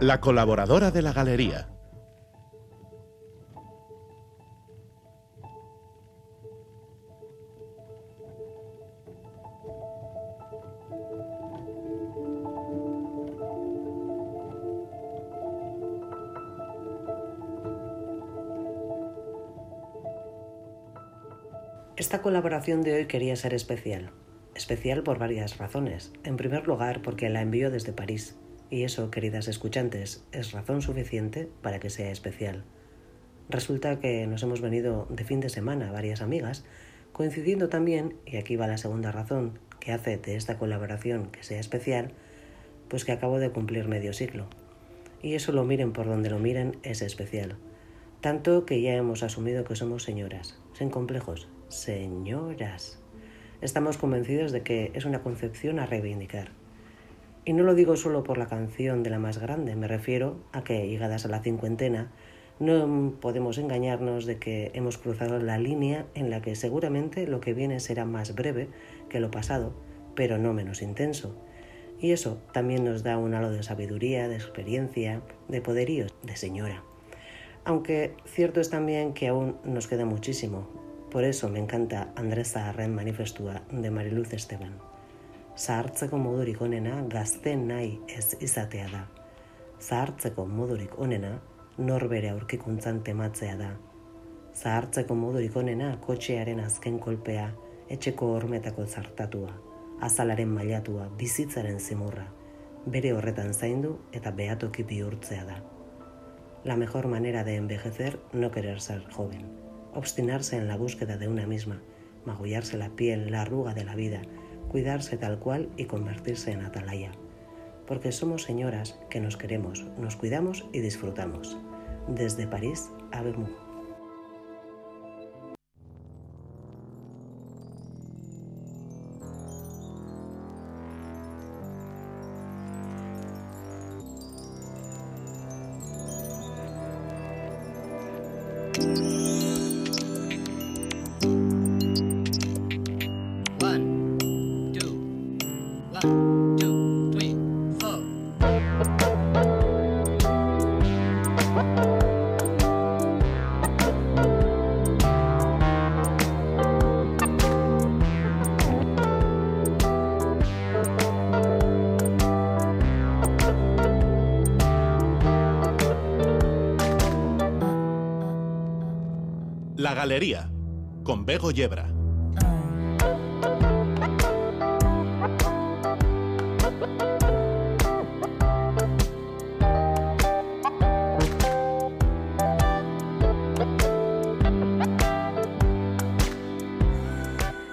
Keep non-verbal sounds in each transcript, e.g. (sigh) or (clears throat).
La colaboradora de la galería. Esta colaboración de hoy quería ser especial. Especial por varias razones. En primer lugar, porque la envío desde París. Y eso, queridas escuchantes, es razón suficiente para que sea especial. Resulta que nos hemos venido de fin de semana varias amigas, coincidiendo también, y aquí va la segunda razón que hace de esta colaboración que sea especial, pues que acabo de cumplir medio siglo. Y eso lo miren por donde lo miren, es especial. Tanto que ya hemos asumido que somos señoras, sin complejos, señoras. Estamos convencidos de que es una concepción a reivindicar. Y no lo digo solo por la canción de la más grande, me refiero a que, llegadas a la cincuentena, no podemos engañarnos de que hemos cruzado la línea en la que seguramente lo que viene será más breve que lo pasado, pero no menos intenso. Y eso también nos da un halo de sabiduría, de experiencia, de poderío, de señora. Aunque cierto es también que aún nos queda muchísimo, por eso me encanta Andrés Zaharren manifestua de Mariluz Esteban. Zahartzeko modurik onena gazte nahi ez izatea da. Zahartzeko modurik onena norbere aurkikuntzan tematzea da. Zahartzeko modurik onena kotxearen azken kolpea, etxeko hormetako zartatua, azalaren mailatua, bizitzaren zimurra, bere horretan zaindu eta behatoki bihurtzea da. La mejor manera de envejecer no querer ser joven obstinarse en la búsqueda de una misma, magullarse la piel, la arruga de la vida, cuidarse tal cual y convertirse en atalaya. Porque somos señoras que nos queremos, nos cuidamos y disfrutamos. Desde París a Yebra.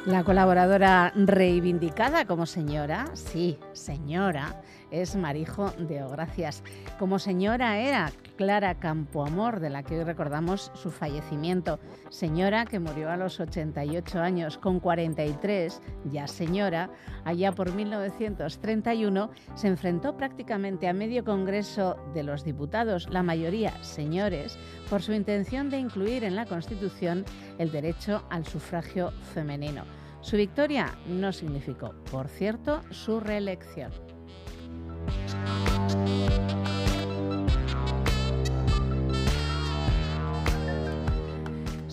La colaboradora reivindicada como señora, sí, señora, es Marijo de Ogracias. Como señora era Clara Campoamor, de la que hoy recordamos su fallecimiento. Señora que murió a los 88 años, con 43, ya señora, allá por 1931, se enfrentó prácticamente a medio Congreso de los Diputados, la mayoría señores, por su intención de incluir en la Constitución el derecho al sufragio femenino. Su victoria no significó, por cierto, su reelección.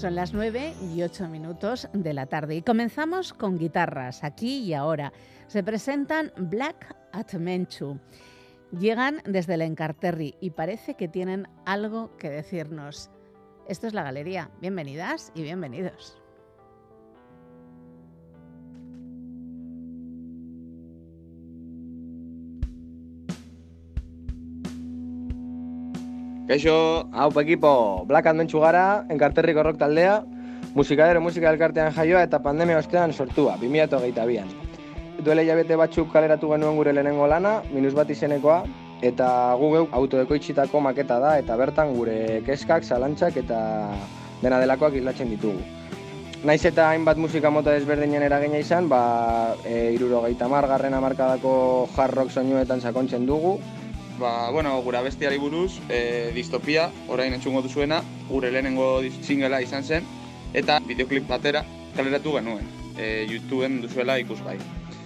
Son las 9 y 8 minutos de la tarde y comenzamos con guitarras aquí y ahora. Se presentan Black at Menchu. Llegan desde el Encarterri y parece que tienen algo que decirnos. Esto es la galería. Bienvenidas y bienvenidos. Kaixo, hau ekipo, Black Adventsu gara, enkarterriko rock taldea, musikadero musika elkartean jaioa eta pandemia ostean sortua, 2022an. Duele jabete batzuk kaleratu genuen gure lehenengo lana, minus bat izenekoa, eta gu geu autoekoitxitako maketa da, eta bertan gure keskak, zalantzak eta dena delakoak islatzen ditugu. Naiz eta hainbat musika mota desberdinen eragina izan, ba, e, iruro gaita margarren amarkadako hard rock soinuetan sakontzen dugu, Ba, bueno, gura bestiari buruz, e, distopia, orain entzungo duzuena, gure lehenengo singela izan zen, eta videoklip batera kaleratu genuen, e, YouTubeen duzuela ikusgai.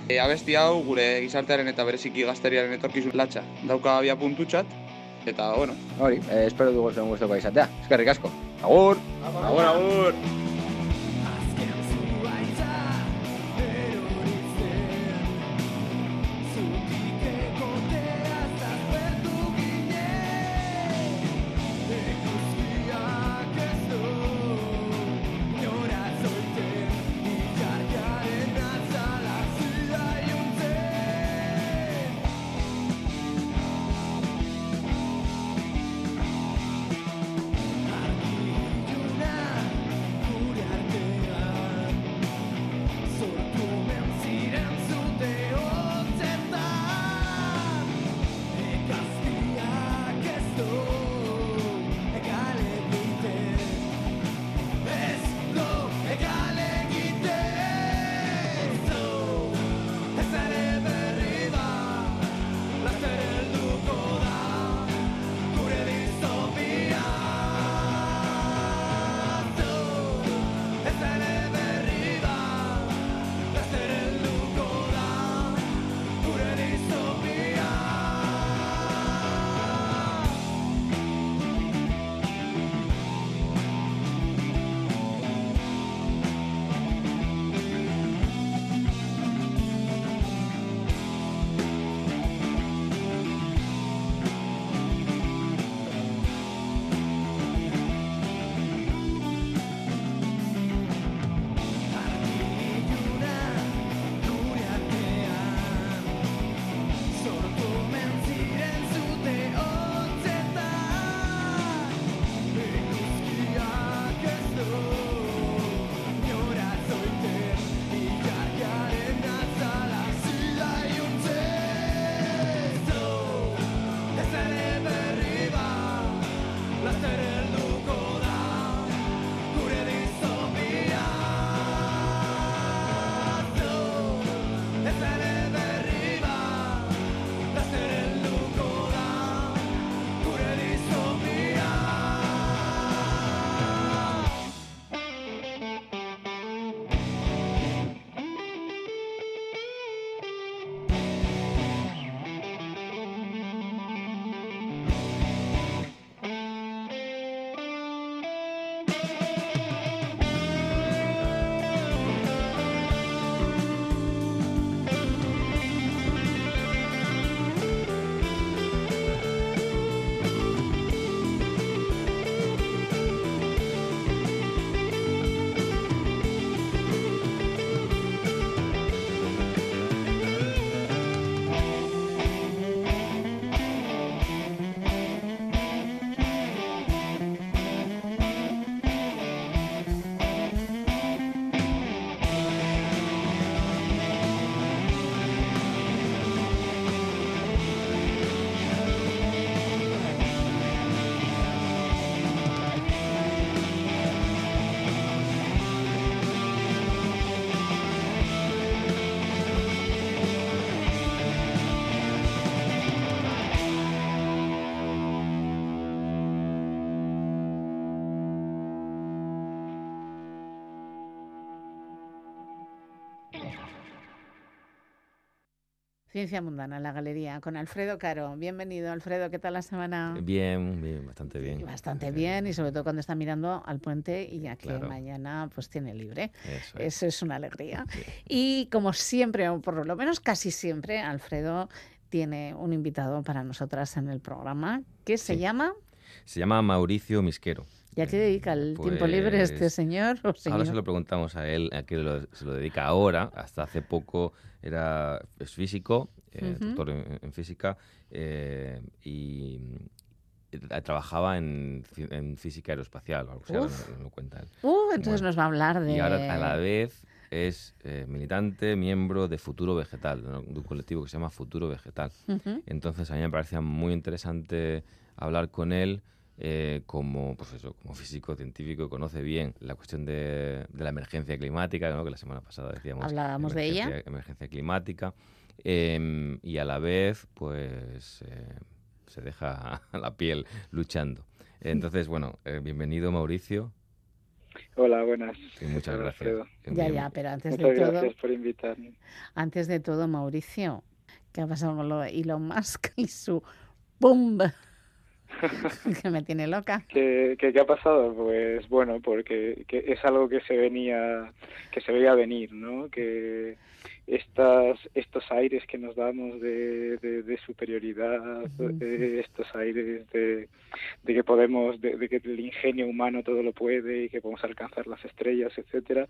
E, abesti hau gure gizartearen eta bereziki gazteriaren etorkizun latxa. Dauka abia puntutxat, eta, bueno. Hori, eh, espero dugu zuen guztoko izatea. Eskerrik asko. Agur! Agur, agur! Ciencia Mundana, la galería, con Alfredo Caro. Bienvenido, Alfredo, ¿qué tal la semana? Bien, bien, bastante bien. Bastante bien, y sobre todo cuando está mirando al puente y ya que mañana pues tiene libre. Eso es, una alegría. Y como siempre, o por lo menos casi siempre, Alfredo tiene un invitado para nosotras en el programa que se llama... Se llama Mauricio Misquero. ¿Y a qué dedica el tiempo libre este pues, señor? Ahora se lo preguntamos a él, a qué se lo dedica ahora. Hasta hace poco era es físico, eh, doctor en, física, eh, y eh, trabajaba en, física aeroespacial, algo así, lo cuenta él. Uh, entonces nos va a hablar de... Y ahora a la vez es militante, miembro de Futuro Vegetal, de un colectivo que se llama Futuro Vegetal. Entonces a mí me parecía muy interesante hablar con él eh, como, pues eso, como físico científico conoce bien la cuestión de, la emergencia climática, ¿no? que la semana pasada decíamos. Hablábamos de ella. Emergencia climática. Em, y a la vez, pues eh, se deja (laughs) la piel luchando. Entonces, bueno, eh, bienvenido Mauricio. Hola, buenas. muchas gracias. Ya, ya, pero antes de todo... gracias por invitarme. Antes de todo, Mauricio, ¿qué ha pasado con lo de Elon Musk y su bomba? (laughs) que me tiene loca. ¿Qué, qué, ha pasado? Pues bueno, porque es algo que se venía, que se veía venir, ¿no? Que estas, estos aires que nos damos de, de, superioridad, eh, estos aires de, de que podemos, de, que el ingenio humano todo lo puede y que podemos alcanzar las estrellas, etcétera,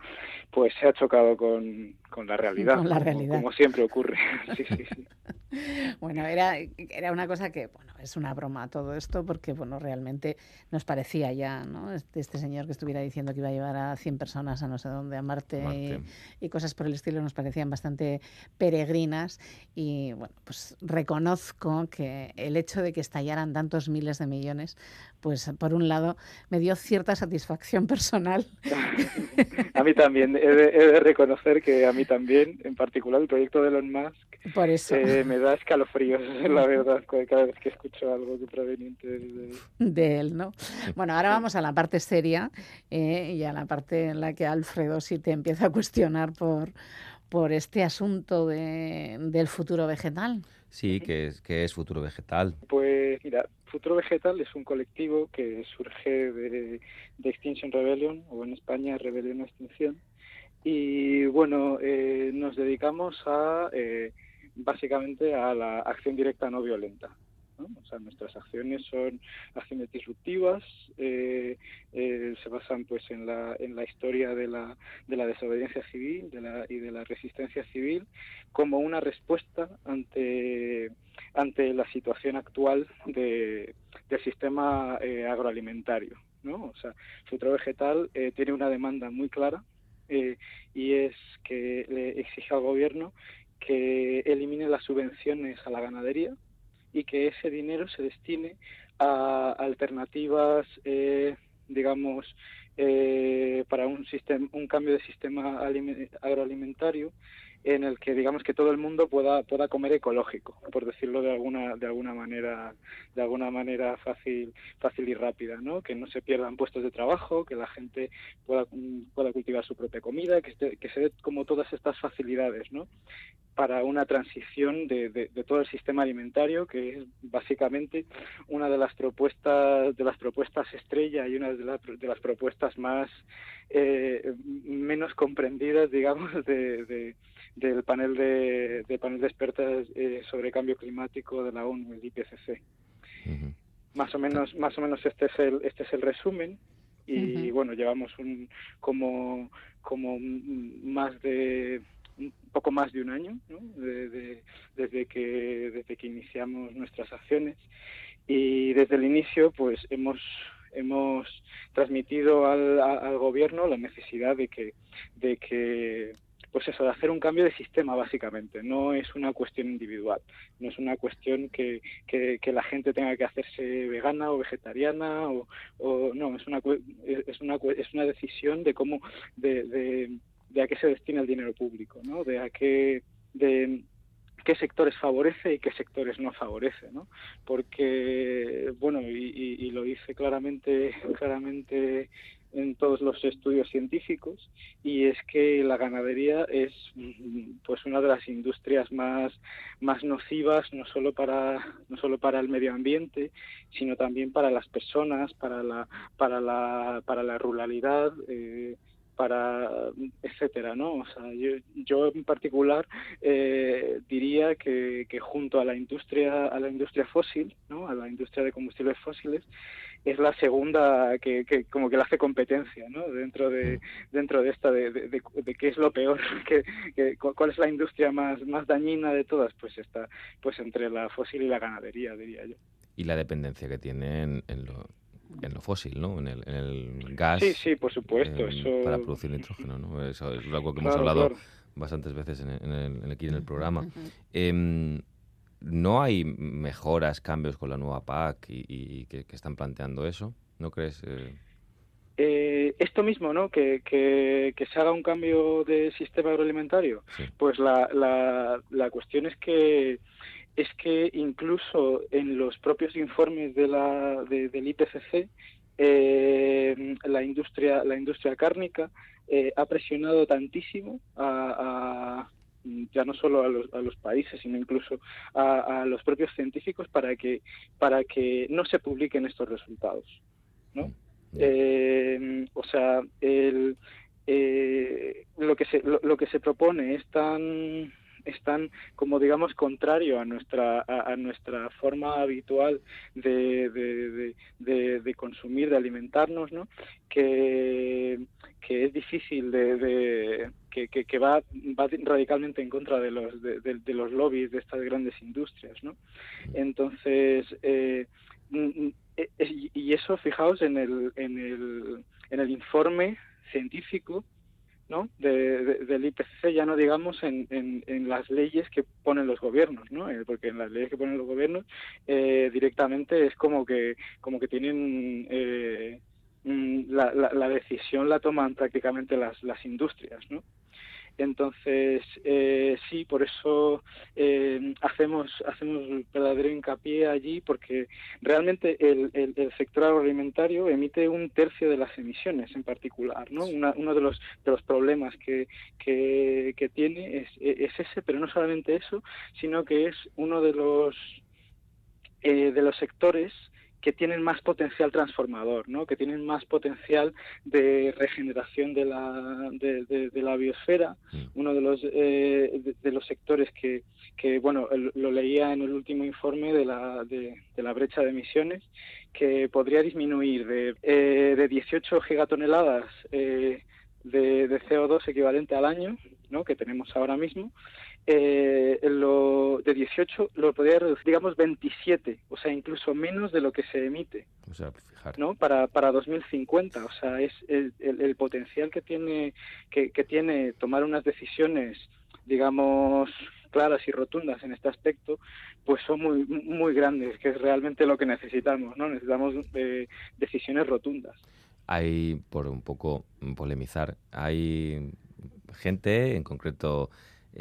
pues se ha chocado con, con la realidad, con la realidad. Como, siempre ocurre. (laughs) sí, sí, sí. (laughs) Bueno, era, era una cosa que, bueno, es una broma todo esto, porque, bueno, realmente nos parecía ya, ¿no? Este, este señor que estuviera diciendo que iba a llevar a 100 personas a no sé dónde, a Marte, Y, cosas por el estilo, nos parecían bastante peregrinas. Y, bueno, pues reconozco que el hecho de que estallaran tantos miles de millones, pues, por un lado, me dio cierta satisfacción personal. (laughs) a mí también, he de, he de reconocer que a mí también, en particular el proyecto de Elon Musk, por eso. Eh, me da escalofríos, (laughs) la verdad, cada vez que escucho algo que proveniente de, de él, ¿no? Bueno, ahora vamos a la parte seria eh, y a la parte en la que Alfredo sí te empieza a cuestionar por, por este asunto de, del futuro vegetal. Sí, ¿qué es, qué es Futuro Vegetal? Pues mira, Futuro Vegetal es un colectivo que surge de, de Extinction Rebellion, o en España Rebelión a Extinción, y bueno, eh, nos dedicamos a eh, básicamente a la acción directa no violenta. O sea, nuestras acciones son acciones disruptivas, eh, eh, se basan pues en la, en la historia de la, de la desobediencia civil y de la resistencia civil como una respuesta ante, ante la situación actual de, del sistema eh, agroalimentario. ¿no? O sea, Futuro Vegetal tiene una demanda muy clara y es que le exige al gobierno que elimine las subvenciones a la ganadería y que ese dinero se destine a alternativas, eh, digamos, eh, para un sistema, un cambio de sistema agroalimentario en el que digamos que todo el mundo pueda pueda comer ecológico por decirlo de alguna de alguna manera de alguna manera fácil fácil y rápida no que no se pierdan puestos de trabajo que la gente pueda pueda cultivar su propia comida que, que se dé como todas estas facilidades no para una transición de, de, todo el sistema alimentario que es básicamente una de las propuestas de las propuestas estrella y una de, de las propuestas más eh, menos comprendidas digamos de, del panel de, panel de expertas eh, sobre cambio climático de la ONU, el IPCC. Más o menos, más o menos este es el, este es el resumen y bueno, llevamos un como como más de poco más de un año ¿no? desde que desde que iniciamos nuestras acciones. Y desde el inicio pues hemos hemos transmitido al, al gobierno la necesidad de que de que pues eso, de hacer un cambio de sistema básicamente, no es una cuestión individual, no es una cuestión que, que, la gente tenga que hacerse vegana o vegetariana o, o no, es una, es, una, es una decisión de cómo, de, de, de a qué se destina el dinero público, ¿no? de a qué, de qué sectores favorece y qué sectores no favorece, ¿no? Porque, bueno, y, y lo dice claramente, claramente en todos los estudios científicos y es que la ganadería es pues una de las industrias más más nocivas no solo para no solo para el medio ambiente sino también para las personas para la para la para la ruralidad eh, para etcétera no o sea yo, yo en particular eh, diría que, que junto a la industria a la industria fósil no a la industria de combustibles fósiles es la segunda que, que como que le hace competencia ¿no? dentro de dentro de esta de, de, de, qué es lo peor (laughs) que, que, cuál es la industria más más dañina de todas pues está pues entre la fósil y la ganadería diría yo. Y la dependencia que tienen en lo en lo fósil, ¿no? En el, en el gas. Sí, sí, por supuesto. eso... Para producir nitrógeno, ¿no? Eso es algo que hemos hablado bastantes veces en, el, aquí en el programa. eh, ¿No hay mejoras, cambios con la nueva PAC y, que, están planteando eso? ¿No crees? Eh? Eh, esto mismo, ¿no? Que, que, se haga un cambio de sistema agroalimentario. Pues la, la, la cuestión es que es que incluso en los propios informes de la, del IPCC la industria la industria cárnica ha presionado tantísimo a, ya no solo a los, a los países, sino incluso a, los propios científicos para que, para que no se publiquen estos resultados. ¿no? Eh, o sea, el, eh, lo, que se, lo, que se propone es tan es tan como digamos contrario a nuestra a, nuestra forma habitual de, de, de, de, consumir de alimentarnos no que, que es difícil de, que, que, va, va radicalmente en contra de los de, los lobbies de estas grandes industrias no entonces eh, mm, mm, eh, y eso fijaos en el en el en el informe científico ¿no? De, del IPCC, ya no digamos en, en, las leyes que ponen los gobiernos, ¿no? Eh, porque en las leyes que ponen los gobiernos eh, directamente es como que como que tienen eh, mm, la, la, la, decisión la toman prácticamente las, las industrias, ¿no? Entonces, eh, sí, por eso eh, hacemos, hacemos verdadero hincapié allí, porque realmente el, el, sector agroalimentario emite un tercio de las emisiones en particular. ¿no? uno de los, de los problemas que, que, que tiene es, es, ese, pero no solamente eso, sino que es uno de los, eh, de los sectores que tienen más potencial transformador, ¿no? que tienen más potencial de regeneración de la, de, la biosfera. Mm. Uno de los, eh, de, los sectores que, que, bueno, lo leía en el último informe de la, de, la brecha de emisiones, que podría disminuir de, eh, de 18 gigatoneladas eh, de, de CO2 equivalente al año, ¿no? que tenemos ahora mismo, eh, lo de 18 lo podría reducir, digamos, 27, o sea, incluso menos de lo que se emite. O sea, fijar. ¿no? Para, para 2050, o sea, es el, el, potencial que tiene, que, que, tiene tomar unas decisiones, digamos, claras y rotundas en este aspecto, pues son muy, muy grandes, que es realmente lo que necesitamos, ¿no? Necesitamos eh, decisiones rotundas. Hay, por un poco polemizar, hay gente, en concreto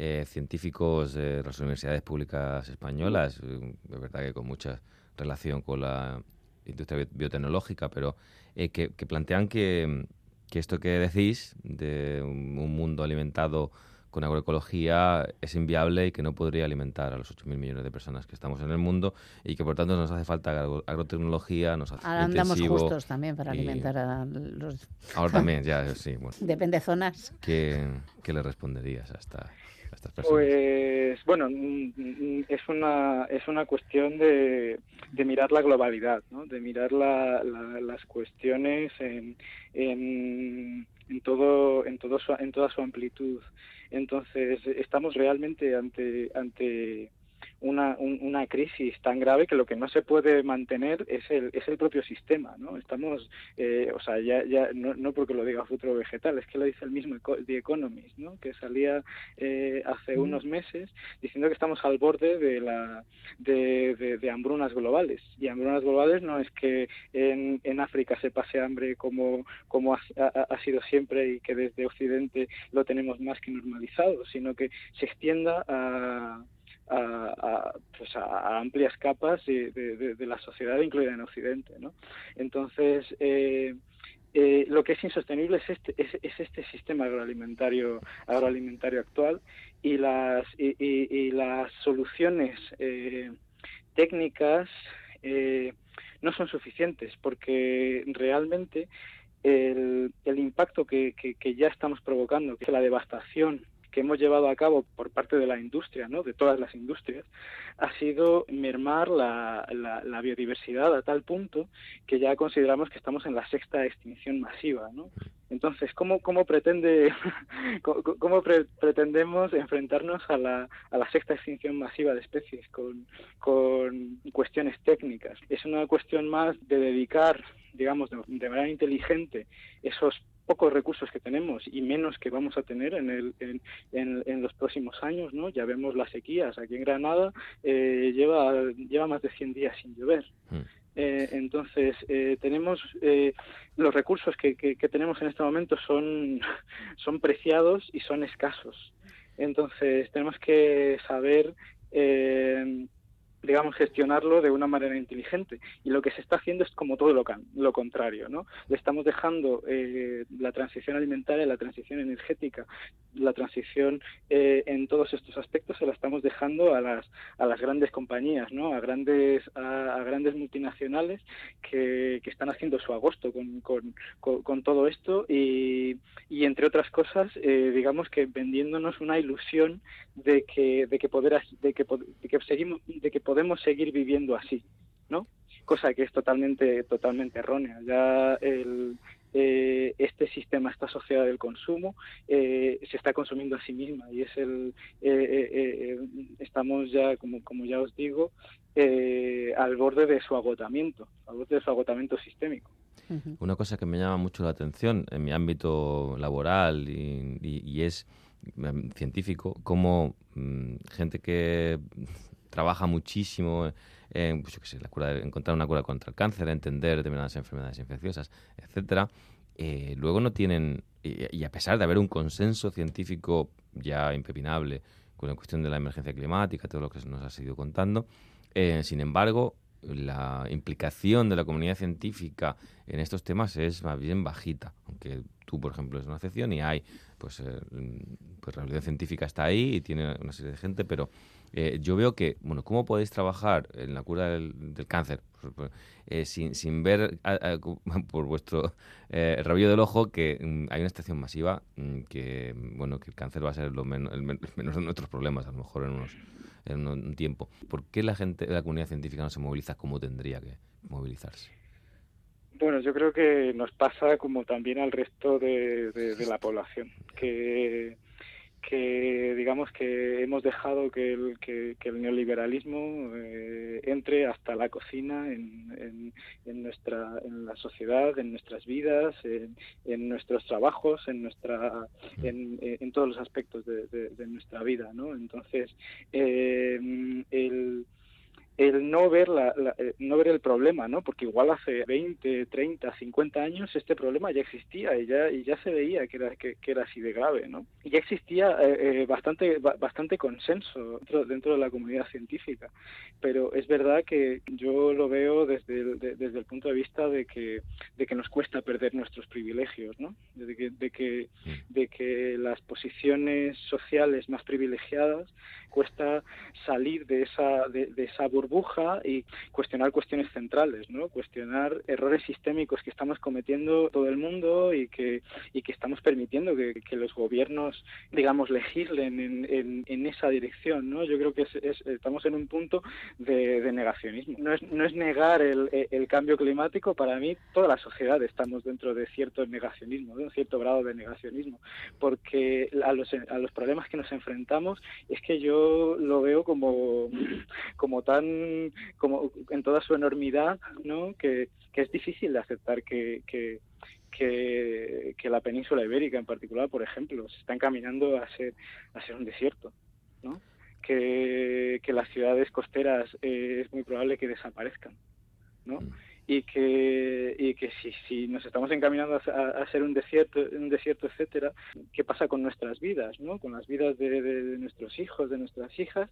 eh, científicos de las universidades públicas españolas, eh, de verdad que con mucha relación con la industria biotecnológica, pero eh, que, plantean que, esto que decís de un, mundo alimentado con agroecología es inviable y que no podría alimentar a los 8.000 millones de personas que estamos en el mundo y que por tanto nos hace falta agrotecnología, nos hace Ahora andamos justos también para alimentar a los... Ahora también, ya, sí. Bueno. (laughs) Depende de zonas. ¿Qué, ¿Qué, le responderías a esta pues bueno, mm, mm, es una es una cuestión de, de mirar la globalidad, ¿no? de mirar la, las cuestiones en, en, en todo en todo en toda su amplitud. Entonces estamos realmente ante ante una, una crisis tan grave que lo que no se puede mantener es el, es el propio sistema, ¿no? Estamos, eh, o sea, ya, ya no, no porque lo diga Futuro Vegetal, es que lo dice el mismo The Economist, ¿no? Que salía eh, hace unos meses diciendo que estamos al borde de la de, de, hambrunas globales y hambrunas globales no es que en, en África se pase hambre como como ha, ha sido siempre y que desde Occidente lo tenemos más que normalizado, sino que se extienda a a, pues a, amplias capas de, la sociedad, incluida en Occidente. ¿no? Entonces, eh, eh, lo que es insostenible es este, es, este sistema agroalimentario, agroalimentario actual y las, y, y, las soluciones eh, técnicas no son suficientes porque realmente el, el impacto que, que, ya estamos provocando, que es la devastación que hemos llevado a cabo por parte de la industria, ¿no? de todas las industrias, ha sido mermar la, la, biodiversidad a tal punto que ya consideramos que estamos en la sexta extinción masiva. ¿no? Entonces, ¿cómo, cómo, pretende, (laughs) cómo pretendemos enfrentarnos a la, a la sexta extinción masiva de especies con, con cuestiones técnicas? Es una cuestión más de dedicar digamos, de manera inteligente esos pocos recursos que tenemos y menos que vamos a tener en, el, en, en, los próximos años, ¿no? Ya vemos las sequías. Aquí en Granada eh, lleva, lleva más de 100 días sin llover. Hmm. Eh, entonces, eh, tenemos los recursos que, que, tenemos en este momento son, (laughs) son preciados y son escasos. Entonces, tenemos que saber digamos, gestionarlo de una manera inteligente. Y lo que se está haciendo es como todo lo, lo contrario, ¿no? Le estamos dejando eh, la transición alimentaria, la transición energética, la transición eh, en todos estos aspectos se la estamos dejando a las, a las grandes compañías, ¿no? A grandes, a, grandes multinacionales que, que, están haciendo su agosto con, con, con, todo esto y, y, entre otras cosas, eh, digamos que vendiéndonos una ilusión de que, de que poder, de que, de que seguimos, de que podemos seguir viviendo así, ¿no? Cosa que es totalmente, totalmente errónea. Ya el, eh, este sistema, esta sociedad del consumo, eh, se está consumiendo a sí misma y es el, eh, estamos ya, como, como ya os digo, al borde de su agotamiento, al borde de su agotamiento sistémico. Una cosa que me llama mucho la atención en mi ámbito laboral y, es mm, científico, como mm, gente que trabaja muchísimo en pues la cura encontrar una cura contra el cáncer, entender determinadas enfermedades infecciosas, etcétera, eh, luego no tienen, y, a pesar de haber un consenso científico ya impepinable con la cuestión de la emergencia climática, todo lo que nos ha ido contando, eh, sin embargo, la implicación de la comunidad científica en estos temas es más bien bajita, aunque tú, por ejemplo, es una excepción y hay, pues, eh, pues la realidad científica está ahí y tiene una serie de gente, pero eh, yo veo que, bueno, ¿cómo podéis trabajar en la cura del, cáncer eh, sin, sin, ver (laughs) por vuestro eh, rabillo del ojo que mm, hay una estación masiva mm, que, bueno, que el cáncer va a ser lo menos, el (laughs) menos de nuestros problemas, a lo mejor en, unos, en un tiempo? ¿Por qué la gente de la comunidad científica no se moviliza como tendría que movilizarse? Bueno, yo creo que nos pasa como también al resto de la población, que que digamos que hemos dejado que el, que, el neoliberalismo eh, entre hasta la cocina en, en, nuestra en la sociedad en nuestras vidas en, nuestros trabajos en nuestra en, en todos los aspectos de, de, nuestra vida no entonces eh, el el no ver la, eh, no ver el problema, ¿no? Porque igual hace 20, 30, 50 años este problema ya existía y ya y ya se veía que era que, era así de grave, ¿no? Y ya existía eh, eh, bastante bastante consenso dentro, dentro, de la comunidad científica, pero es verdad que yo lo veo desde el, desde el punto de vista de que de que nos cuesta perder nuestros privilegios, ¿no? De que de que de que las posiciones sociales más privilegiadas cuesta salir de esa de, de esa burbuja y cuestionar cuestiones centrales, ¿no? Cuestionar errores sistémicos que estamos cometiendo todo el mundo y que, y que estamos permitiendo que, los gobiernos, digamos, legislen en, esa dirección, ¿no? Yo creo que es, estamos en un punto de, negacionismo. No es, no es negar el, el, cambio climático, para mí toda la sociedad estamos dentro de cierto negacionismo, de un cierto grado de negacionismo, porque a los, a los problemas que nos enfrentamos es que yo lo veo como, como tan como en toda su enormidad, ¿no? Que, es difícil de aceptar que, que, la península ibérica en particular, por ejemplo, se está encaminando a ser, a ser un desierto, ¿no? Que, que las ciudades costeras eh, es muy probable que desaparezcan, ¿no? Y que, y que si, si nos estamos encaminando a, ser un desierto, un desierto, etcétera, ¿qué pasa con nuestras vidas, no? Con las vidas de, nuestros hijos, de nuestras hijas,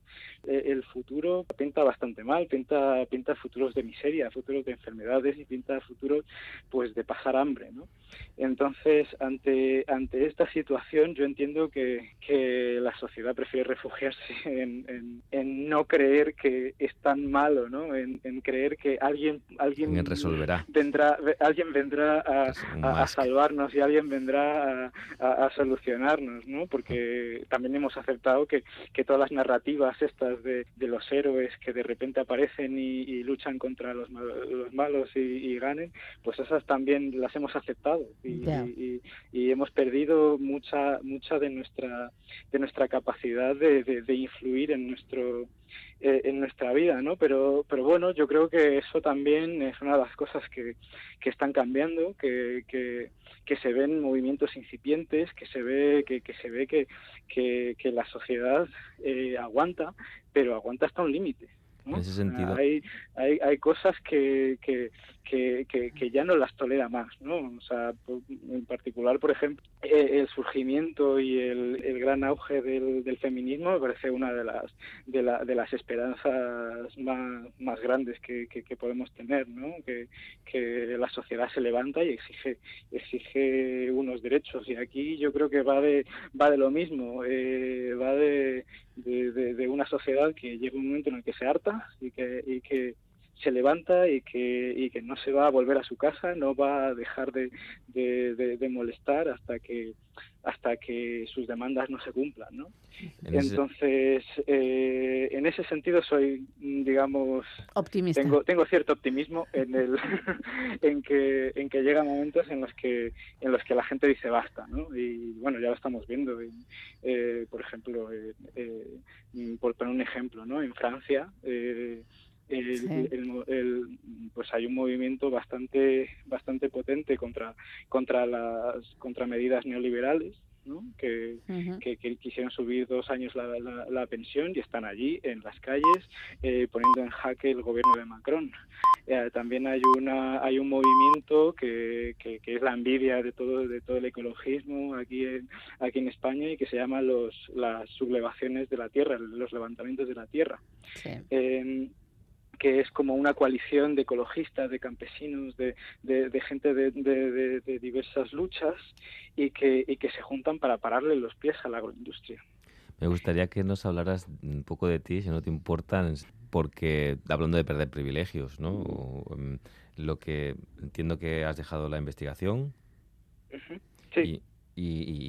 eh, el futuro pinta bastante mal, pinta, pinta futuros de miseria, futuros de enfermedades y pinta futuros, pues, de pasar hambre, ¿no? Entonces, ante, ante esta situación, yo entiendo que, que la sociedad prefiere refugiarse en, en, no creer que es tan malo, ¿no? En, creer que alguien, alguien resolverá. Vendrá, alguien vendrá a, salvarnos y alguien vendrá a, solucionarnos, ¿no? Porque también hemos aceptado que, que todas las narrativas estas de, de, los héroes que de repente aparecen y, luchan contra los, los malos y, y ganen, pues esas también las hemos aceptado y, y, hemos perdido mucha mucha de nuestra de nuestra capacidad de, de, influir en nuestro eh, en nuestra vida no pero pero bueno yo creo que eso también es una de las cosas que, que están cambiando que, que, que se ven movimientos incipientes que se ve que, que se ve que, que, la sociedad eh, aguanta pero aguanta hasta un límite En ese sentido. Hay, hay, hay cosas que, que, que, ya no las tolera más, ¿no? O sea, en particular, por ejemplo, eh, el surgimiento y el, el gran auge del, feminismo me parece una de las de, la, de las esperanzas más, más grandes que, podemos tener, ¿no? Que, que la sociedad se levanta y exige exige unos derechos y aquí yo creo que va de va de lo mismo, eh, va de, de, de, una sociedad que llega un momento en el que se harta y que, y que se levanta y que, y que no se va a volver a su casa, no va a dejar de, de, molestar hasta que hasta que sus demandas no se cumplan, ¿no? Entonces, eh, en ese sentido soy, digamos, optimista. Tengo, tengo cierto optimismo en el, (laughs) en que, en que llega momentos en los que, en los que la gente dice basta, ¿no? Y bueno, ya lo estamos viendo, eh, por ejemplo, eh, por poner un ejemplo, ¿no? En Francia. Eh, el, pues hay un movimiento bastante bastante potente contra contra las contra medidas neoliberales ¿no? que, que, quisieron subir dos años la, la, pensión y están allí en las calles eh, poniendo en jaque el gobierno de Macron. Eh, también hay una hay un movimiento que, que, es la envidia de todo de todo el ecologismo aquí en, aquí en España y que se llama los las sublevaciones de la tierra, los levantamientos de la tierra. Eh, que es como una coalición de ecologistas, de campesinos, de, de, gente de, de, diversas luchas y que, y que se juntan para pararle los pies a la agroindustria. Me gustaría que nos hablaras un poco de ti, si no te importa, porque hablando de perder privilegios, ¿no? Em, lo que entiendo que has dejado la investigación. Sí. Y,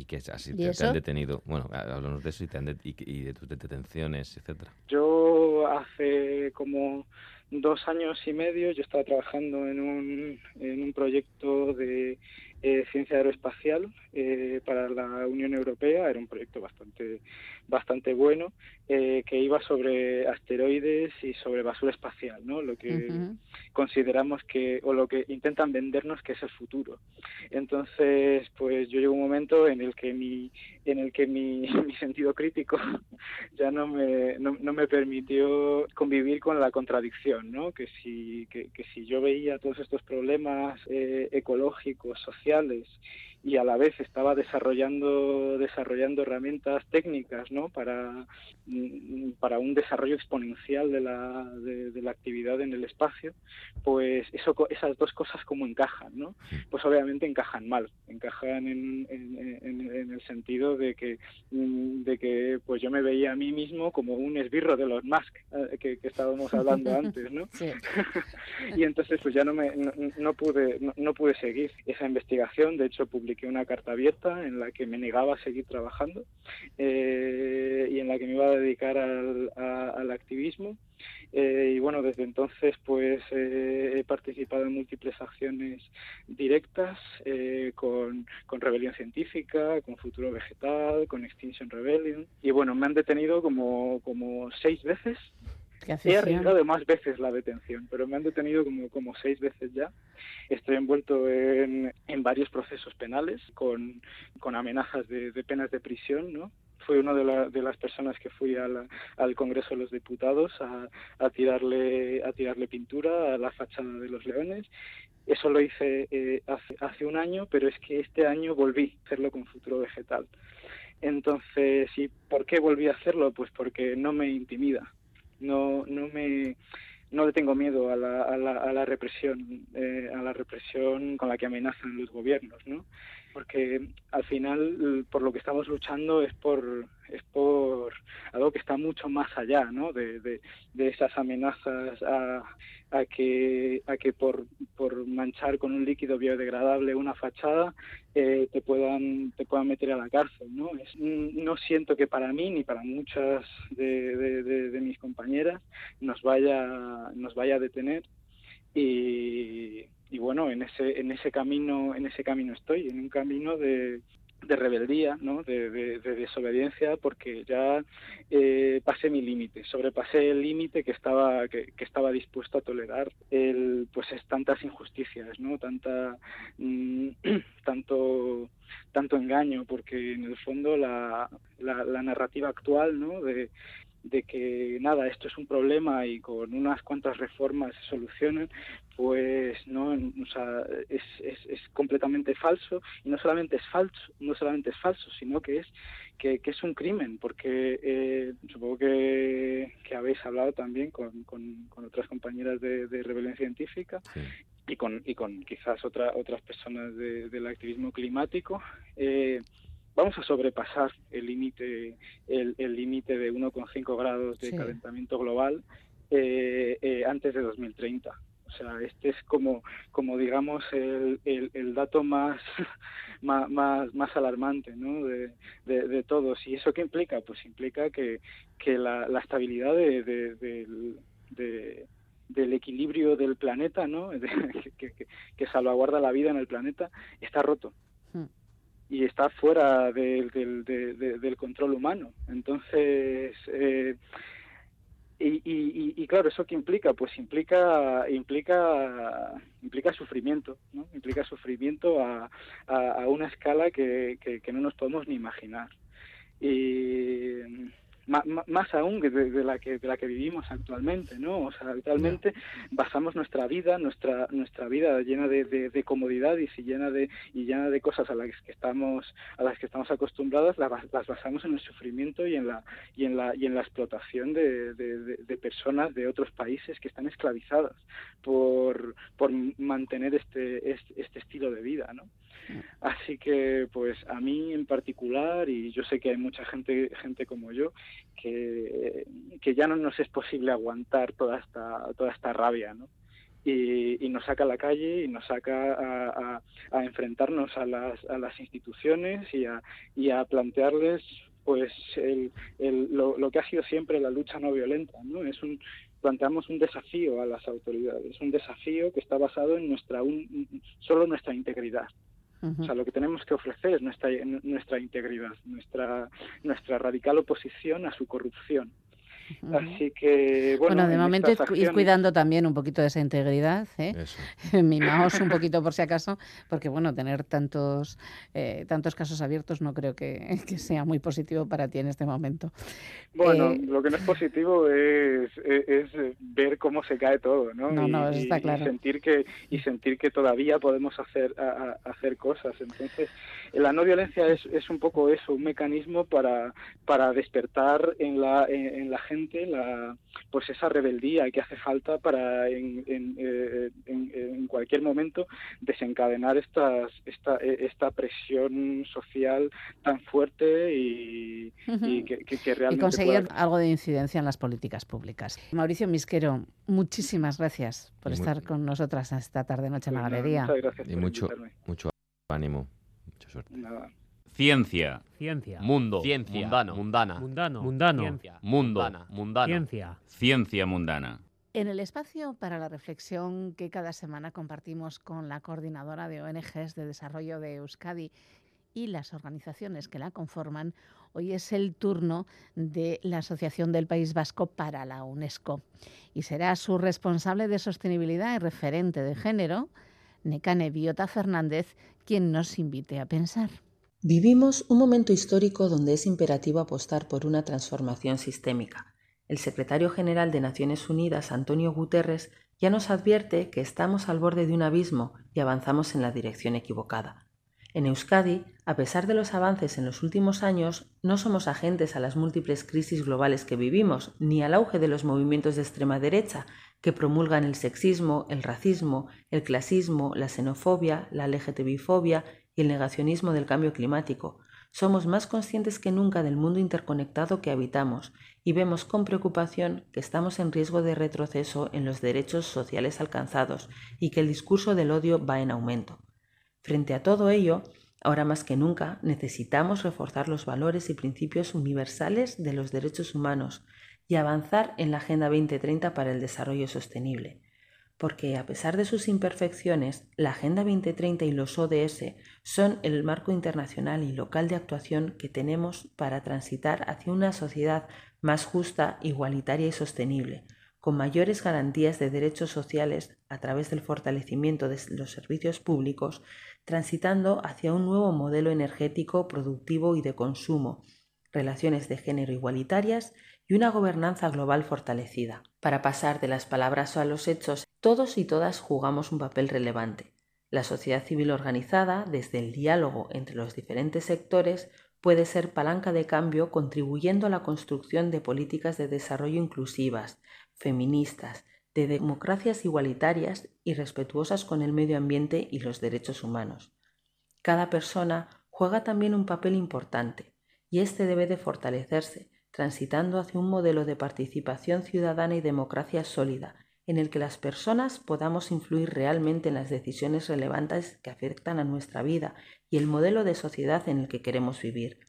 que así te, han detenido. Bueno, háblanos de eso y, y, de tus detenciones, etcétera. Yo hace como dos años y medio yo estaba trabajando en un, en un proyecto de eh, ciencia aeroespacial eh, para la Unión Europea. Era un proyecto bastante, bastante bueno eh, que iba sobre asteroides y sobre basura espacial, ¿no? Lo que consideramos que, o lo que intentan vendernos que es el futuro. Entonces, pues yo llego un momento en el que mi, en el que mi, (laughs) mi sentido crítico (laughs) ya no me, no, no, me permitió convivir con la contradicción, ¿no? Que si, que, que si yo veía todos estos problemas ecológicos, sociales, y a la vez estaba desarrollando desarrollando herramientas técnicas ¿no? para, mm, para un desarrollo exponencial de la, de, la actividad en el espacio, pues eso, esas dos cosas como encajan, ¿no? Pues obviamente encajan mal, encajan en, en, el sentido de que, mm, de que pues yo me veía a mí mismo como un esbirro de los Musk eh, que, estábamos hablando (laughs) antes, ¿no? (laughs) y entonces pues ya no me no, pude no pude seguir esa investigación de hecho publiqué una carta abierta en la que me negaba a seguir trabajando eh, y en la que me iba a dedicar al, activismo. Eh, y bueno, desde entonces pues eh, he participado en múltiples acciones directas con, con Rebelión Científica, con Futuro Vegetal, con Extinction Rebellion. Y bueno, me han detenido como, como seis veces He arriesgado más veces la detención, pero me han detenido como, como seis veces ya. Estoy envuelto en, en varios procesos penales con, con amenazas de, de, penas de prisión, ¿no? Fui una de, de las personas que fui al Congreso de los Diputados a, a, tirarle, a tirarle pintura a la fachada de los leones eso lo hice eh, hace, hace, un año, pero es que este año volví a hacerlo con Futuro Vegetal. Entonces, ¿y por qué volví a hacerlo? Pues porque no me intimida no no me no le tengo miedo a la, a la, a la represión eh, a la represión con la que amenazan los gobiernos no porque al final por lo que estamos luchando es por es por algo que está mucho más allá ¿no? de, esas amenazas a, a que a que por, por manchar con un líquido biodegradable una fachada eh, te puedan te puedan meter a la cárcel no es, no siento que para mí ni para muchas de, de mis compañeras nos vaya nos vaya a detener y, bueno en ese en ese camino en ese camino estoy en un camino de, de rebeldía, ¿no? de, de, desobediencia, porque ya eh, pasé mi límite, sobrepasé el límite que estaba que, que, estaba dispuesto a tolerar, el, pues es tantas injusticias, no, tanta mm, (clears throat) tanto tanto engaño, porque en el fondo la, la, la narrativa actual, ¿no? de de que nada, esto es un problema y con unas cuantas reformas se solucionan, pues no, o sea, es, es, es, completamente falso. Y no solamente es falso, no solamente es falso, sino que es que, es un crimen, porque eh, supongo que, que, habéis hablado también con, con, otras compañeras de, de rebelión científica y con y con quizás otra, otras personas del activismo climático. Eh, vamos a sobrepasar el límite el límite de 1,5 grados de calentamiento global eh, eh, antes de 2030. O sea, este es como, como digamos, el, el, dato más, (laughs) más, más, alarmante ¿no? de, de, todos. ¿Y eso qué implica? Pues implica que, que la, la estabilidad de, de, del equilibrio del planeta, ¿no? (laughs) que, que, que, salvaguarda la vida en el planeta, está roto. Y está fuera del, del, control humano. Entonces, eh, y, y, y, claro, ¿eso qué implica? Pues implica, implica, implica sufrimiento. Implica sufrimiento a, a, una escala que, que, que no nos podemos ni imaginar. Y más, aún que de, la que de la que vivimos actualmente no o sea actualmente basamos nuestra vida nuestra nuestra vida llena de, de, comodidad y llena de y llena de cosas a las que estamos a las que estamos acostumbradas las, basamos en el sufrimiento y en la y en la y en la explotación de, de, personas de otros países que están esclavizadas por por mantener este, este estilo de vida no Así que, pues a mí en particular, y yo sé que hay mucha gente, gente como yo, que, que ya no nos es posible aguantar toda esta, toda esta rabia, ¿no? Y, y, nos saca a la calle y nos saca a, enfrentarnos a las, a las instituciones y a, y a plantearles pues el, lo, que ha sido siempre la lucha no violenta no es un planteamos un desafío a las autoridades un desafío que está basado en nuestra un, solo nuestra integridad o sea, lo que tenemos que ofrecer es nuestra, nuestra integridad, nuestra, nuestra radical oposición a su corrupción. Así que, bueno, de momento ir cuidando también un poquito de esa integridad, ¿eh? (laughs) mimaos un poquito por si acaso, porque bueno, tener tantos, eh, tantos casos abiertos no creo que, que, sea muy positivo para ti en este momento. Bueno, eh, lo que no es positivo es, es, ver cómo se cae todo, ¿no? No, no, eso está claro. Y sentir que, y sentir que todavía podemos hacer, hacer cosas. Entonces, la no violencia es, es un poco eso, un mecanismo para, para despertar en la, en la gente la pues esa rebeldía que hace falta para en, en, eh, en, cualquier momento desencadenar estas, esta, e, esta presión social tan fuerte y, que, realmente y conseguir algo de incidencia en las políticas públicas. Mauricio Misquero, muchísimas gracias por estar con nosotras esta tarde noche en la galería. Muchas gracias y mucho, mucho ánimo, mucha suerte. Ciencia. Ciencia. Mundo. Ciencia. Mundano. Mundana. Mundano. Mundano. Ciencia. Mundo. Mundana. Ciencia. Ciencia mundana. En el espacio para la reflexión que cada semana compartimos con la coordinadora de ONGs de desarrollo de Euskadi y las organizaciones que la conforman, hoy es el turno de la Asociación del País Vasco para la UNESCO. Y será su responsable de sostenibilidad y referente de género, Necane Biota Fernández, quien nos invite a pensar. Vivimos un momento histórico donde es imperativo apostar por una transformación sistémica. El secretario general de Naciones Unidas, Antonio Guterres, ya nos advierte que estamos al borde de un abismo y avanzamos en la dirección equivocada. En Euskadi, a pesar de los avances en los últimos años, no somos agentes a las múltiples crisis globales que vivimos, ni al auge de los movimientos de extrema derecha que promulgan el sexismo, el racismo, el clasismo, la xenofobia, la LGTBI-fobia el negacionismo del cambio climático, somos más conscientes que nunca del mundo interconectado que habitamos y vemos con preocupación que estamos en riesgo de retroceso en los derechos sociales alcanzados y que el discurso del odio va en aumento. Frente a todo ello, ahora más que nunca necesitamos reforzar los valores y principios universales de los derechos humanos y avanzar en la Agenda 2030 para el Desarrollo Sostenible porque a pesar de sus imperfecciones, la Agenda 2030 y los ODS son el marco internacional y local de actuación que tenemos para transitar hacia una sociedad más justa, igualitaria y sostenible, con mayores garantías de derechos sociales a través del fortalecimiento de los servicios públicos, transitando hacia un nuevo modelo energético, productivo y de consumo, relaciones de género igualitarias y una gobernanza global fortalecida. Para pasar de las palabras a los hechos, todos y todas jugamos un papel relevante. La sociedad civil organizada, desde el diálogo entre los diferentes sectores, puede ser palanca de cambio contribuyendo a la construcción de políticas de desarrollo inclusivas, feministas, de democracias igualitarias y respetuosas con el medio ambiente y los derechos humanos. Cada persona juega también un papel importante y este debe de fortalecerse, transitando hacia un modelo de participación ciudadana y democracia sólida, en el que las personas podamos influir realmente en las decisiones relevantes que afectan a nuestra vida y el modelo de sociedad en el que queremos vivir.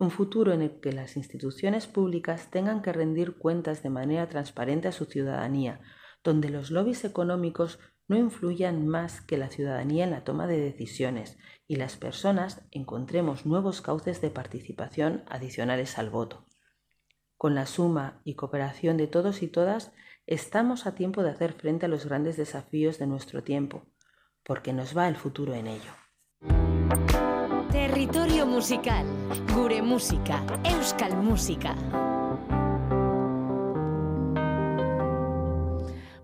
Un futuro en el que las instituciones públicas tengan que rendir cuentas de manera transparente a su ciudadanía, donde los lobbies económicos no influyan más que la ciudadanía en la toma de decisiones y las personas encontremos nuevos cauces de participación adicionales al voto. Con la suma y cooperación de todos y todas, estamos a tiempo de hacer frente a los grandes desafíos de nuestro tiempo, porque nos va el futuro en ello. Territorio musical, gure música, euskal música.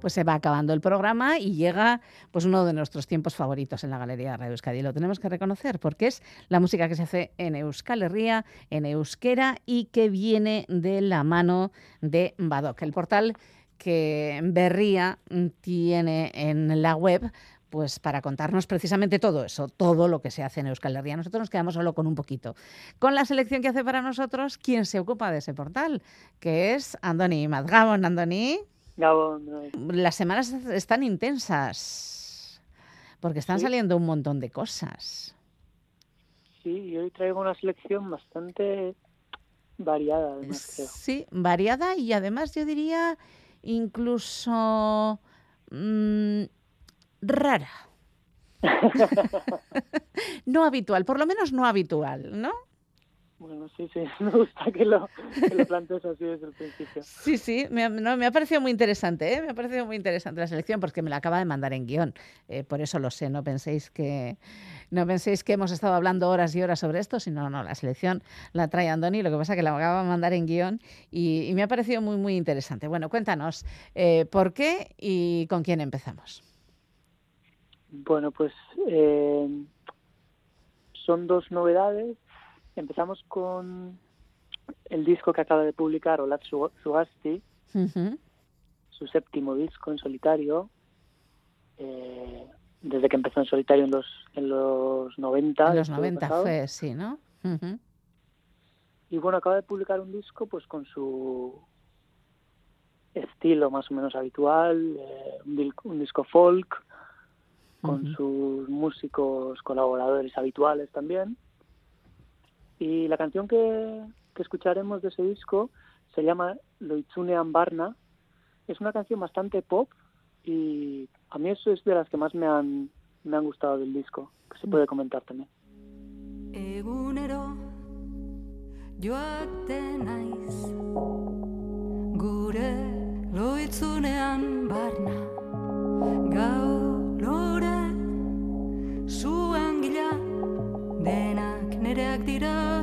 Pues se va acabando el programa y llega pues uno de nuestros tiempos favoritos en la Galería de Euskadi. Lo tenemos que reconocer porque es la música que se hace en Euskal Herria, en euskera y que viene de la mano de Badoc, el portal que Berría tiene en la web pues para contarnos precisamente todo eso, todo lo que se hace en Euskal Herria. Nosotros nos quedamos solo con un poquito. Con la selección que hace para nosotros, quien se ocupa de ese portal, que es Andoni Madgabon. Andoni. Las semanas están intensas porque están saliendo un montón de cosas. Sí, y hoy traigo una selección bastante variada, Sí, variada y además yo diría incluso mm, rara. (laughs) (laughs) no habitual, por lo menos no habitual, ¿no? Bueno, sí, sí, (laughs) me gusta que lo, que plantees así desde el principio. Sí, sí, me, me ha parecido muy interesante, ¿eh? me ha parecido muy interesante la selección porque me la acaba de mandar en guion, eh, por eso lo sé, no penséis que no penséis que hemos estado hablando horas y horas sobre esto, sino no, la selección la trae Andoni, lo que pasa es que la acaba de mandar en guion y, me ha parecido muy, muy interesante. Bueno, cuéntanos, eh, ¿por qué y con quién empezamos? Bueno, pues eh, son dos novedades Empezamos con el disco que acaba de publicar Olat Sugasti, su séptimo disco en solitario, eh, desde que empezó en solitario en los, en los 90. En los 90 fue, sí, ¿no? Y bueno, acaba de publicar un disco pues con su estilo más o menos habitual, eh, un, disco folk, con sus músicos colaboradores habituales también. Y la canción que, escucharemos de ese disco se llama Loitzunean Barna. Es una canción bastante pop y a mí eso es de las que más me han, me han gustado del disco, que se puede comentar también. Egunero gure loitzunean barna nereak dira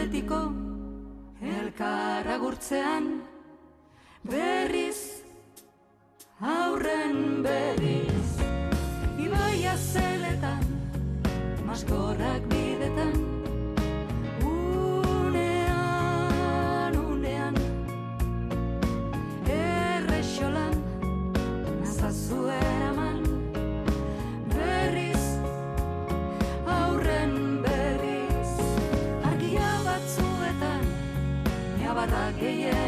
betiko elkarra gurtzean berriz aurren berriz. Ibaia zeletan maskorrak bidetan yeah, yeah.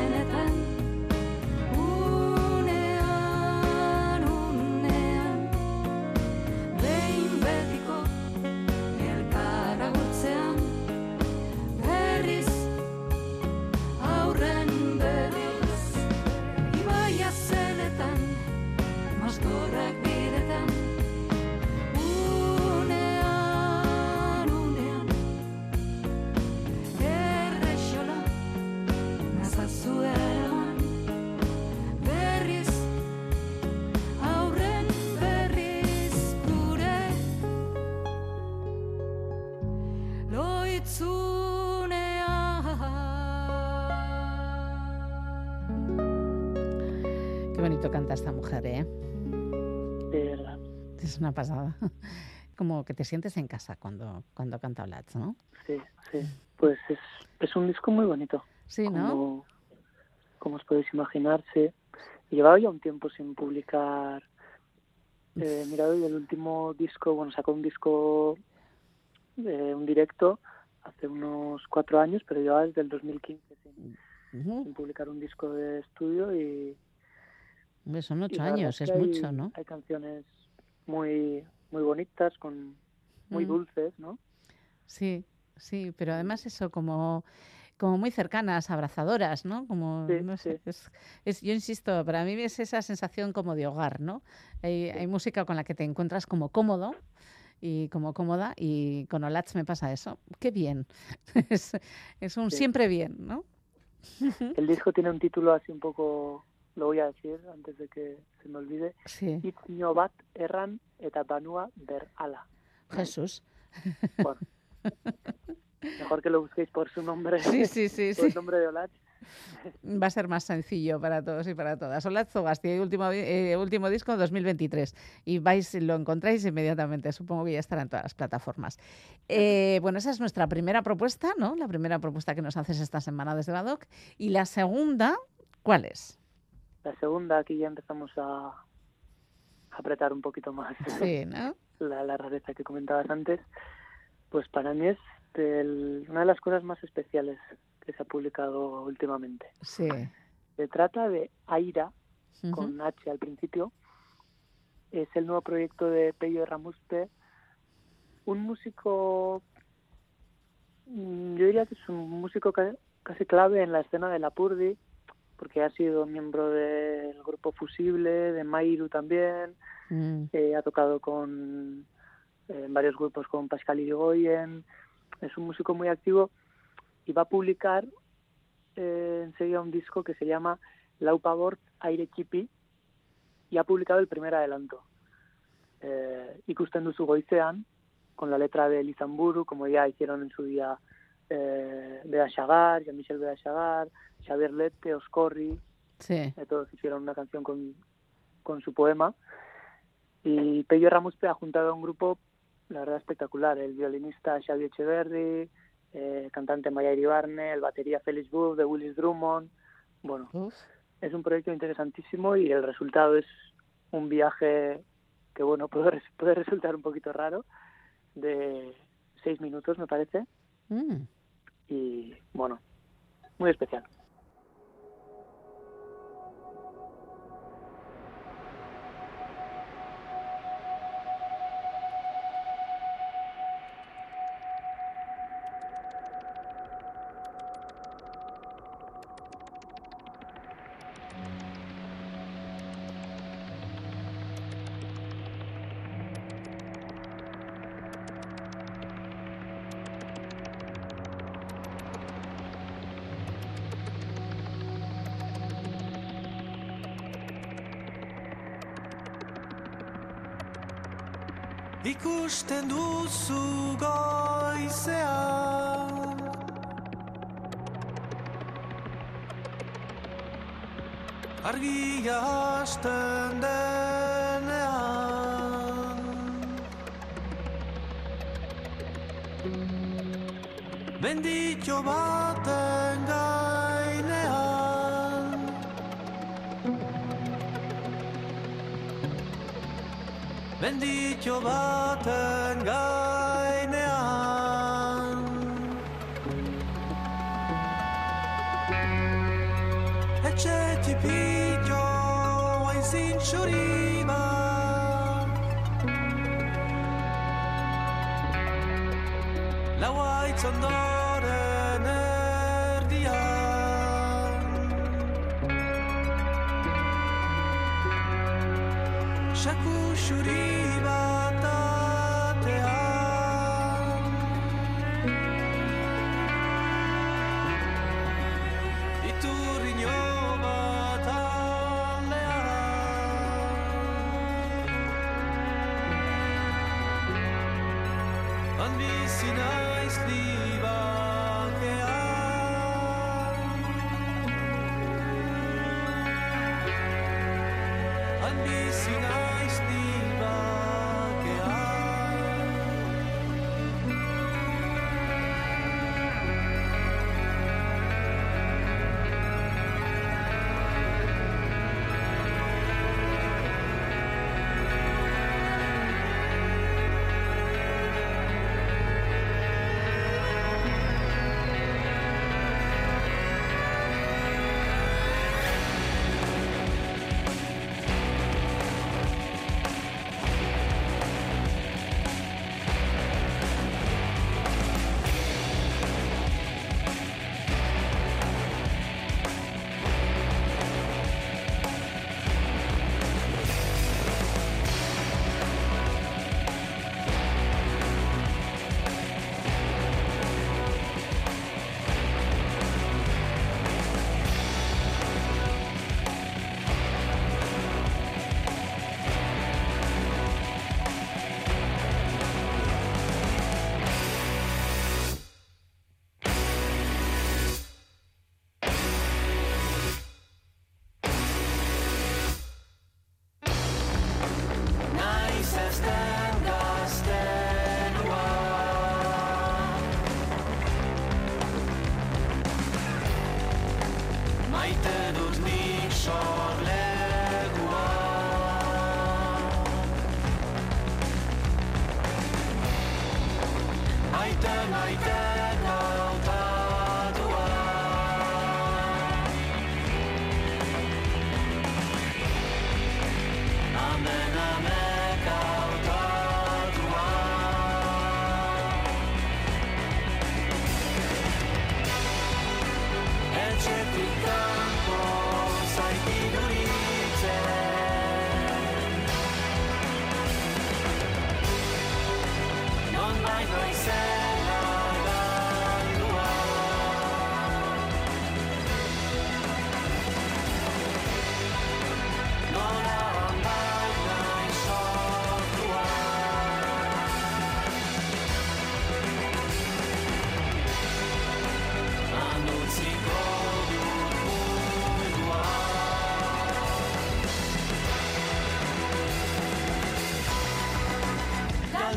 Una pasada. (laughs) Como que te sientes en casa cuando, cuando canta Olatz, ¿no? Sí, sí. Pues es, es un disco muy bonito. Sí, ¿no? Como, como os podéis imaginar, sí. Llevaba ya un tiempo sin publicar. Eh, mira, hoy el último disco, bueno, sacó un disco, eh, un directo, hace unos cuatro años, pero llevaba desde el 2015 sin, Ujú. sin publicar un disco de estudio y... Son y ocho años, es hay- mucho, ¿no? Hay canciones muy muy bonitas, con muy Mm. dulces, ¿no? Sí, sí, pero además eso como como muy cercanas, abrazadoras, ¿no? Como, Sí, no sé, sí. es, es- yo insisto, para mí es esa sensación como de hogar, ¿no? Hay, hay música con la que te encuentras como cómodo y como cómoda y con Olatz me pasa eso. Qué bien, (laughs) es, es un siempre bien, ¿no? El disco tiene un título así un poco, lo voy a decir antes de que se me olvide. Sí. Itzño bat erran eta banua ber ala. (laughs) Jesús. Bueno, mejor que lo busquéis por su nombre. Sí, sí, sí, (laughs) por el nombre de Olatz. Va a ser más sencillo para todos y para todas. Olatz Zogasti, último, eh, último disco 2023. Y vais, lo encontráis inmediatamente. Supongo que ya estará en todas las plataformas. Eh, bueno, esa es nuestra primera propuesta, ¿no? La primera propuesta que nos haces esta semana desde Badoc. Y la segunda, ¿cuál es? La segunda, aquí ya empezamos a apretar un poquito más (laughs) Sí, ¿no? la, la rareza que comentabas antes. Pues para mí es del- una de las cosas más especiales que se ha publicado últimamente. Sí. Se trata de Aira, con H al principio. Es el nuevo proyecto de Pello Ramuspe, un músico, mm, yo diría que es un músico ca- casi clave en la escena de la Purdi, porque ha sido miembro del grupo Fusible, de Mairu también, Mm, eh, ha tocado con eh, en varios grupos con Pascal Irigoyen, es un músico muy activo y va a publicar eh, enseguida un disco que se llama Laupabort Aire Chipi y ha publicado el primer adelanto. Eh, Ikusten duzu goizean, con la letra de Lizamburu, como ya hicieron en su día eh, Bea Chagar, Jean-Michel Bea Chagar, Xavier Lete, Oscorri, Sí. eh, todos hicieron una canción con, con su poema. Y Pello Ramuspe ha juntado a un grupo, la verdad, espectacular. El violinista Xavi Echeverri, eh, cantante Maya Iribarne, el batería Félix Buff de Willis Drummond. Bueno, es un proyecto interesantísimo y el resultado es un viaje que, bueno, (laughs) puede resultar un poquito raro, de seis minutos, me parece. Mm. Y, bueno, muy especial. Ikusten duzu goizean. Argia hasten denean. Menditxo baten gainean Bendito baten gainean. Etxetik pito aizin txuri bat Lau aitzondoan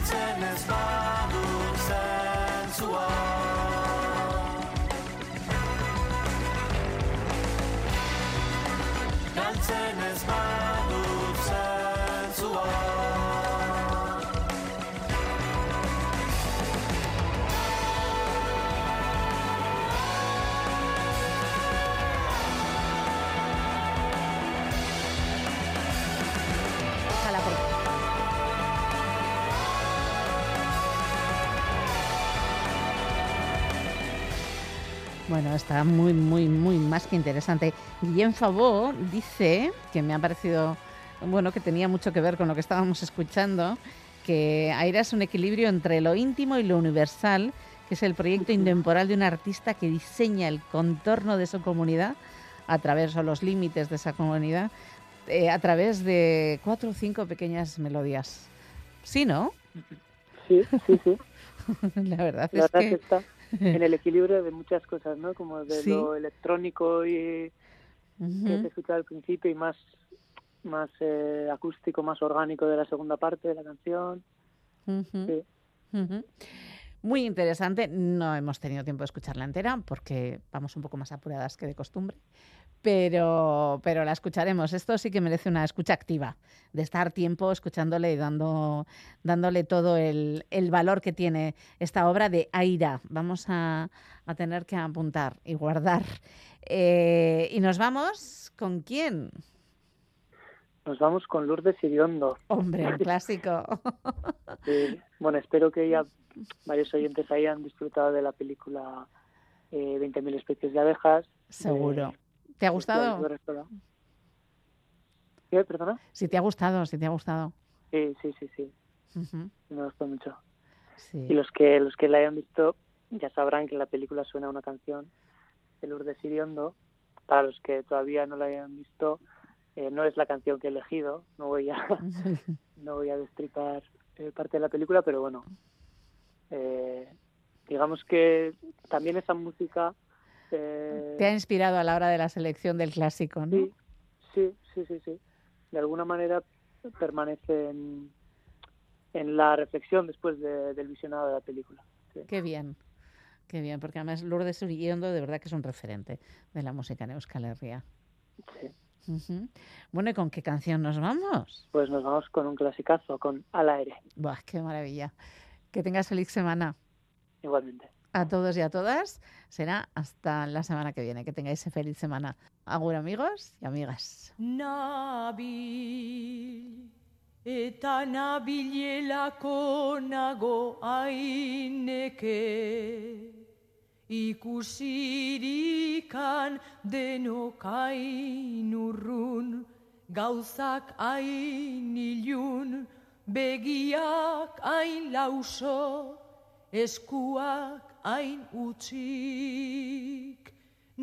Tanzen, es war nur sensual. Tanzen, es war Bueno, está muy, muy, muy más que interesante. Guillem Favó dice, que me ha parecido, bueno, que tenía mucho que ver con lo que estábamos escuchando, que Aira es un equilibrio entre lo íntimo y lo universal, que es el proyecto intemporal de un artista que diseña el contorno de su comunidad a través, o los límites de esa comunidad, eh, a través de cuatro o cinco pequeñas melodías. Sí, ¿no? Sí, sí, sí. (laughs) La verdad La es verdad que... que está (laughs) en el equilibrio de muchas cosas, ¿no? Como de Sí. lo electrónico y que Ujú. se escucha al principio y más más eh, acústico, más orgánico de la segunda parte de la canción. Sí. Ujú. Muy interesante. No hemos tenido tiempo de escucharla entera porque vamos un poco más apuradas que de costumbre. Pero, pero la escucharemos. Esto sí que merece una escucha activa, de estar tiempo escuchándole y dando, dándole todo el, el valor que tiene esta obra de Aira. Vamos a, a tener que apuntar y guardar. Eh, y nos vamos con quién? Nos vamos con Lourdes Iriondo. Hombre, un clásico. (laughs) Sí. Bueno, espero que ya varios oyentes hayan disfrutado de la película eh, 20.000 especies de abejas. Seguro. ¿Te ha gustado? ¿Qué? ¿Perdona? Si te ha gustado, si te ha gustado. Sí, sí, sí, sí. Me gustó mucho. Sí. Y los que los que la hayan visto ya sabrán que en la película suena una canción de Lourdes Iriondo. Para los que todavía no la hayan visto, eh, no es la canción que he elegido. No voy a (laughs) no voy a destripar eh, parte de la película, pero bueno, eh, digamos que también esa música eh, Te ha inspirado a la hora de la selección del clásico, ¿no? Sí, sí, sí, sí, sí. De alguna manera permanece en, en la reflexión después de- del visionado de la película. sí. Qué bien, qué bien, porque además Lourdes Uriondo de verdad que es un referente de la música en Euskal Herria. Sí. Bueno, ¿y con qué canción nos vamos? Pues nos vamos con un clasicazo, con Al aire, Buah, qué maravilla. Que tengas feliz semana. igualmente. A todos y a todas. Será hasta la semana que viene. Que tengáis feliz semana. Agur amigos y amigas. Nabil eta nabilelako nago aineke ikusirikan denok hain urrun gauzak hain begiak lauso eskuak hain utzik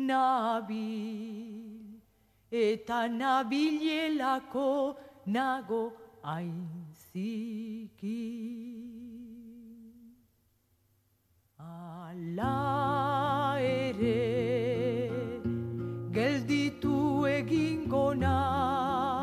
nabil eta nabilelako nago aintziki. Ala ere gelditu egingo naiz,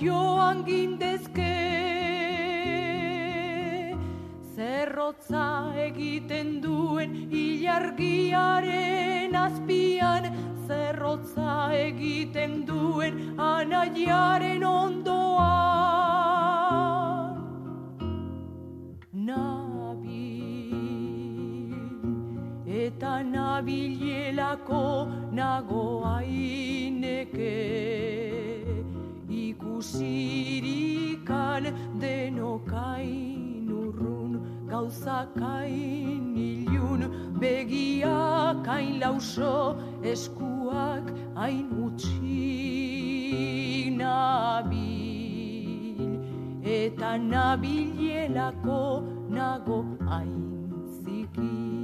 joan gindezke. Zerrotza egiten duen ilargiaren azpian, zerrotza egiten duen anaiaren ondoan. Nabil eta nabilelako nago ikusirikan denokain urrun gauzakain ilun begiak hain lauso eskuak hain utxik nabil eta nabilelako nago aintziki.